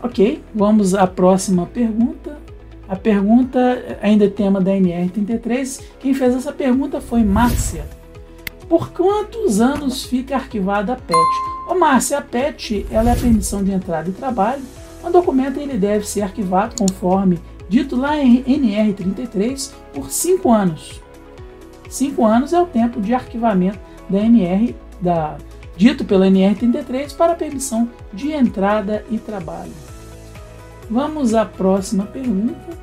Ok, vamos à próxima pergunta. A pergunta ainda é tema da NR33. Quem fez essa pergunta foi Márcia. Por quantos anos fica arquivada a PET? Ô Márcia, a PET ela é a permissão de entrada e trabalho. O documento ele deve ser arquivado conforme dito lá em NR33 por 5 anos. 5 anos é o tempo de arquivamento da NR, da, dito pela NR33 para permissão de entrada e trabalho. Vamos à próxima pergunta.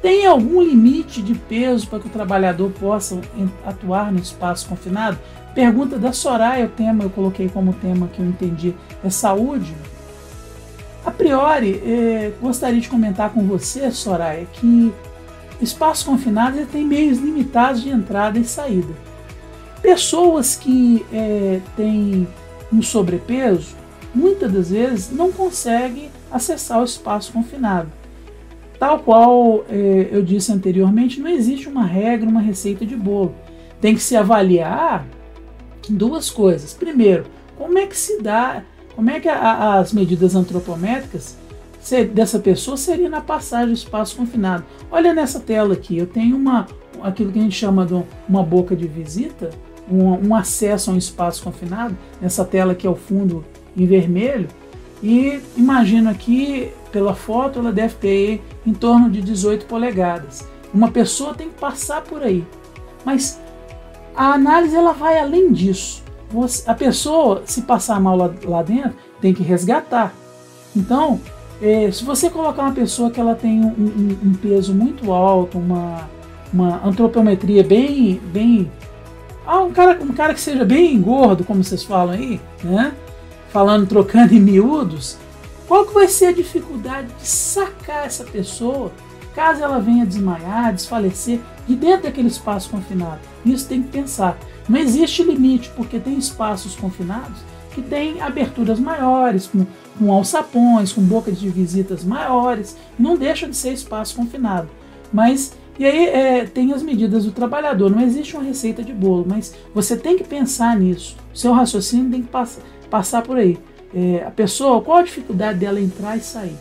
Tem algum limite de peso para que o trabalhador possa atuar no espaço confinado? Pergunta da Soraya, o tema eu coloquei como tema que eu entendi é saúde. A priori, eh, gostaria de comentar com você, Soraya, que espaços confinados têm meios limitados de entrada e saída. Pessoas que eh, têm um sobrepeso, muitas das vezes não conseguem acessar o espaço confinado. Tal qual eh, eu disse anteriormente, não existe uma regra, uma receita de bolo. Tem que se avaliar duas coisas. Primeiro, como é que se dá como é que a, as medidas antropométricas dessa pessoa seria na passagem do espaço confinado? Olha nessa tela aqui, eu tenho uma aquilo que a gente chama de uma boca de visita, um, um acesso a um espaço confinado, nessa tela aqui ao fundo em vermelho, e imagino aqui pela foto ela deve ter em torno de 18 polegadas. Uma pessoa tem que passar por aí, mas a análise ela vai além disso a pessoa, se passar mal lá, lá dentro, tem que resgatar. Então, é, se você colocar uma pessoa que ela tem um, um, um, peso muito alto, uma, uma antropometria bem, bem ah, um cara, um cara que seja bem gordo, como vocês falam aí, né? Falando, trocando em miúdos, qual que vai ser a dificuldade de sacar essa pessoa caso ela venha desmaiar, desfalecer de dentro daquele espaço confinado? Isso tem que pensar. Não existe limite, porque tem espaços confinados que têm aberturas maiores, com, com alçapões, com bocas de visitas maiores, não deixa de ser espaço confinado. Mas, e aí é, tem as medidas do trabalhador, não existe uma receita de bolo, mas você tem que pensar nisso. Seu raciocínio tem que pass passar por aí. É, a pessoa, qual a dificuldade dela entrar e sair?